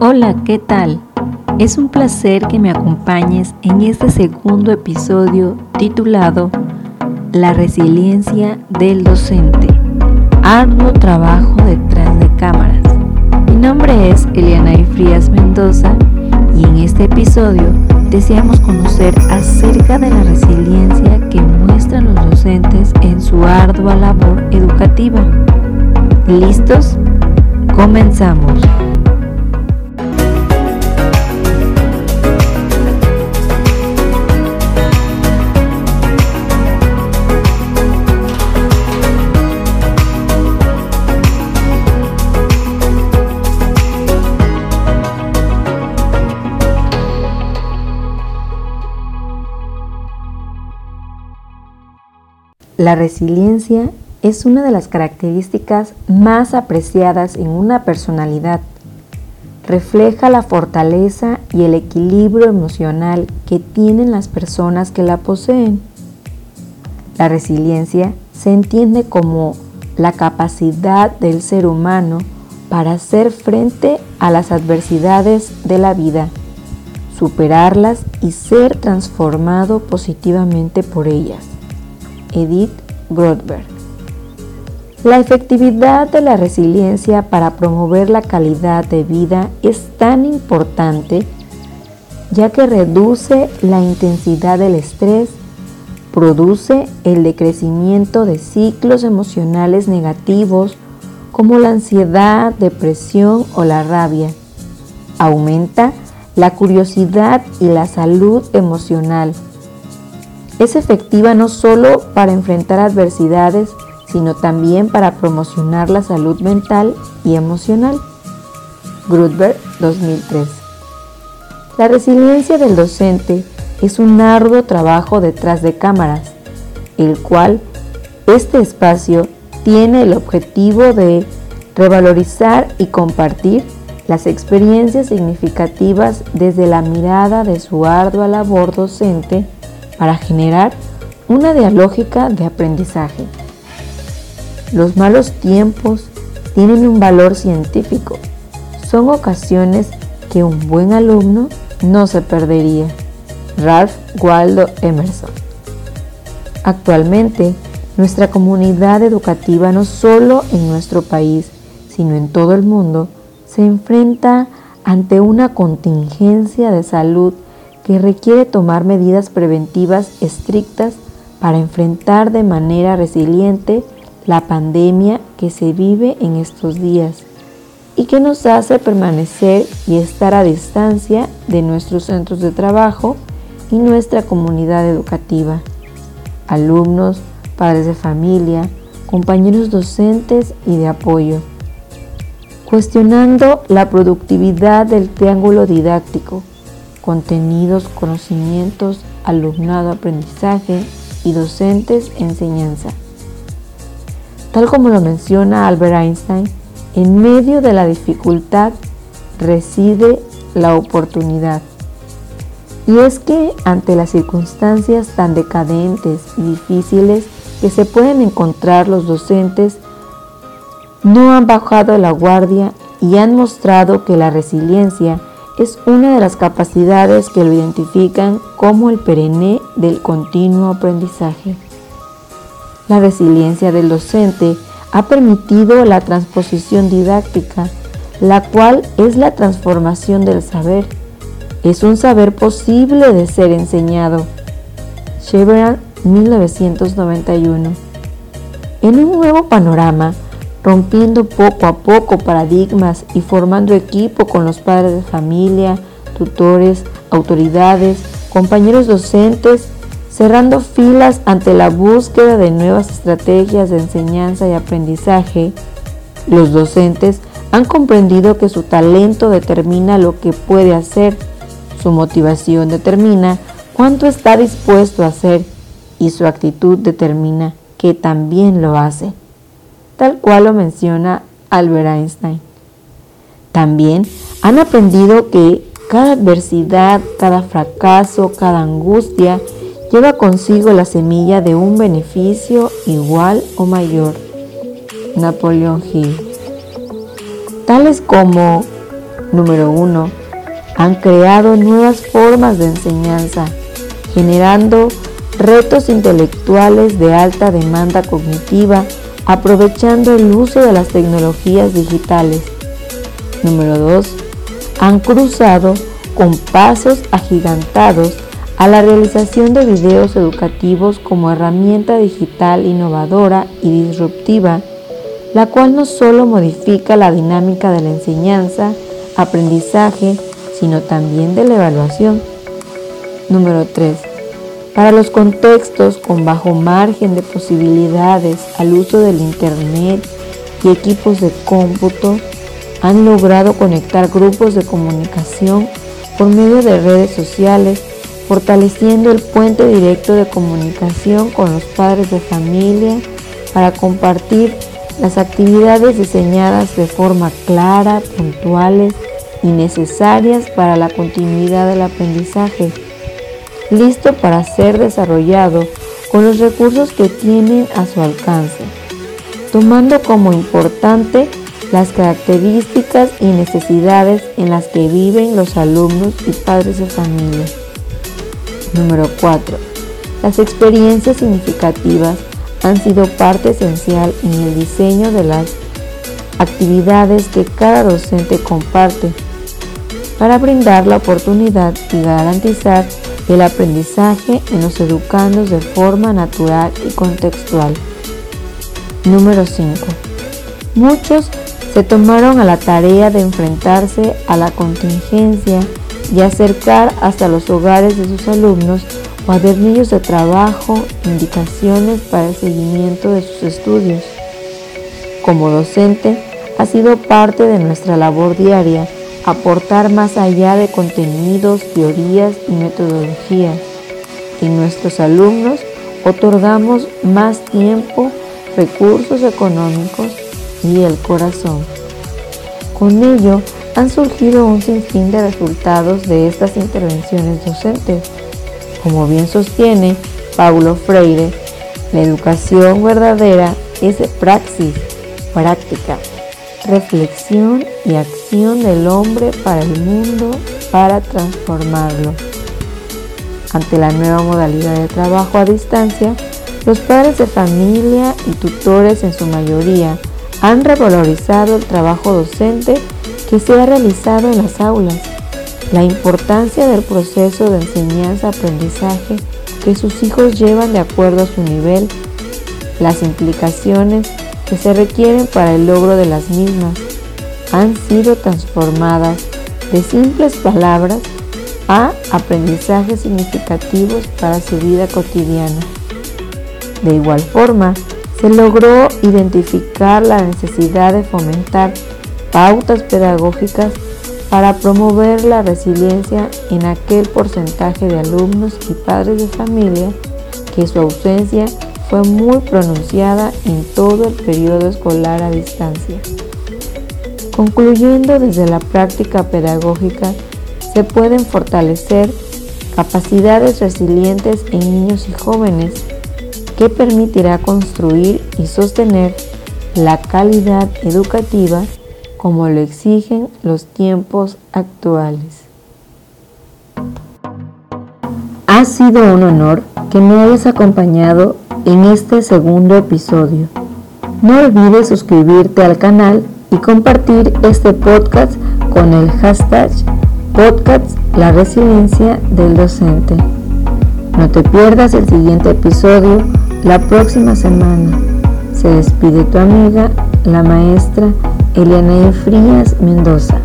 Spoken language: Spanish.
Hola, ¿qué tal? Es un placer que me acompañes en este segundo episodio titulado La resiliencia del docente. Arduo trabajo detrás de cámaras. Mi nombre es Eliana Frías Mendoza y en este episodio deseamos conocer acerca de la resiliencia que muestran los docentes en su ardua labor educativa. ¿Listos? Comenzamos. La resiliencia es una de las características más apreciadas en una personalidad. Refleja la fortaleza y el equilibrio emocional que tienen las personas que la poseen. La resiliencia se entiende como la capacidad del ser humano para hacer frente a las adversidades de la vida, superarlas y ser transformado positivamente por ellas. Edith Grothberg. La efectividad de la resiliencia para promover la calidad de vida es tan importante ya que reduce la intensidad del estrés, produce el decrecimiento de ciclos emocionales negativos como la ansiedad, depresión o la rabia, aumenta la curiosidad y la salud emocional, es efectiva no solo para enfrentar adversidades, sino también para promocionar la salud mental y emocional. Grudberg 2003. La resiliencia del docente es un arduo trabajo detrás de cámaras, el cual este espacio tiene el objetivo de revalorizar y compartir las experiencias significativas desde la mirada de su ardua labor docente para generar una dialógica de aprendizaje. Los malos tiempos tienen un valor científico. Son ocasiones que un buen alumno no se perdería. Ralph Waldo Emerson. Actualmente, nuestra comunidad educativa no solo en nuestro país, sino en todo el mundo, se enfrenta ante una contingencia de salud que requiere tomar medidas preventivas estrictas para enfrentar de manera resiliente la pandemia que se vive en estos días y que nos hace permanecer y estar a distancia de nuestros centros de trabajo y nuestra comunidad educativa, alumnos, padres de familia, compañeros docentes y de apoyo, cuestionando la productividad del triángulo didáctico contenidos, conocimientos, alumnado, aprendizaje y docentes, enseñanza. Tal como lo menciona Albert Einstein, en medio de la dificultad reside la oportunidad. Y es que ante las circunstancias tan decadentes y difíciles que se pueden encontrar los docentes, no han bajado la guardia y han mostrado que la resiliencia es una de las capacidades que lo identifican como el perenne del continuo aprendizaje. La resiliencia del docente ha permitido la transposición didáctica, la cual es la transformación del saber. Es un saber posible de ser enseñado. Chevron 1991. En un nuevo panorama, rompiendo poco a poco paradigmas y formando equipo con los padres de familia, tutores, autoridades, compañeros docentes, cerrando filas ante la búsqueda de nuevas estrategias de enseñanza y aprendizaje, los docentes han comprendido que su talento determina lo que puede hacer, su motivación determina cuánto está dispuesto a hacer y su actitud determina que también lo hace tal cual lo menciona Albert Einstein. También han aprendido que cada adversidad, cada fracaso, cada angustia lleva consigo la semilla de un beneficio igual o mayor. Napoleón Hill. Tales como Número 1. Han creado nuevas formas de enseñanza, generando retos intelectuales de alta demanda cognitiva, aprovechando el uso de las tecnologías digitales. Número 2. Han cruzado con pasos agigantados a la realización de videos educativos como herramienta digital innovadora y disruptiva, la cual no solo modifica la dinámica de la enseñanza, aprendizaje, sino también de la evaluación. Número 3. Para los contextos con bajo margen de posibilidades al uso del Internet y equipos de cómputo, han logrado conectar grupos de comunicación por medio de redes sociales fortaleciendo el puente directo de comunicación con los padres de familia para compartir las actividades diseñadas de forma clara, puntuales y necesarias para la continuidad del aprendizaje, listo para ser desarrollado con los recursos que tienen a su alcance, tomando como importante las características y necesidades en las que viven los alumnos y padres de familia. Número 4. Las experiencias significativas han sido parte esencial en el diseño de las actividades que cada docente comparte para brindar la oportunidad y garantizar el aprendizaje en los educandos de forma natural y contextual. Número 5. Muchos se tomaron a la tarea de enfrentarse a la contingencia y acercar hasta los hogares de sus alumnos cuadernillos de trabajo, indicaciones para el seguimiento de sus estudios. Como docente, ha sido parte de nuestra labor diaria aportar más allá de contenidos, teorías y metodologías. En nuestros alumnos otorgamos más tiempo, recursos económicos y el corazón. Con ello, han surgido un sinfín de resultados de estas intervenciones docentes. Como bien sostiene Paulo Freire, la educación verdadera es praxis, práctica, reflexión y acción del hombre para el mundo para transformarlo. Ante la nueva modalidad de trabajo a distancia, los padres de familia y tutores en su mayoría han revalorizado el trabajo docente que se ha realizado en las aulas, la importancia del proceso de enseñanza-aprendizaje que sus hijos llevan de acuerdo a su nivel, las implicaciones que se requieren para el logro de las mismas, han sido transformadas de simples palabras a aprendizajes significativos para su vida cotidiana. De igual forma, se logró identificar la necesidad de fomentar pautas pedagógicas para promover la resiliencia en aquel porcentaje de alumnos y padres de familia que su ausencia fue muy pronunciada en todo el periodo escolar a distancia. Concluyendo desde la práctica pedagógica, se pueden fortalecer capacidades resilientes en niños y jóvenes que permitirá construir y sostener la calidad educativa como lo exigen los tiempos actuales. Ha sido un honor que me hayas acompañado en este segundo episodio. No olvides suscribirte al canal y compartir este podcast con el hashtag podcast La Resiliencia del Docente. No te pierdas el siguiente episodio la próxima semana. Se despide tu amiga, la maestra Eliana Frías Mendoza.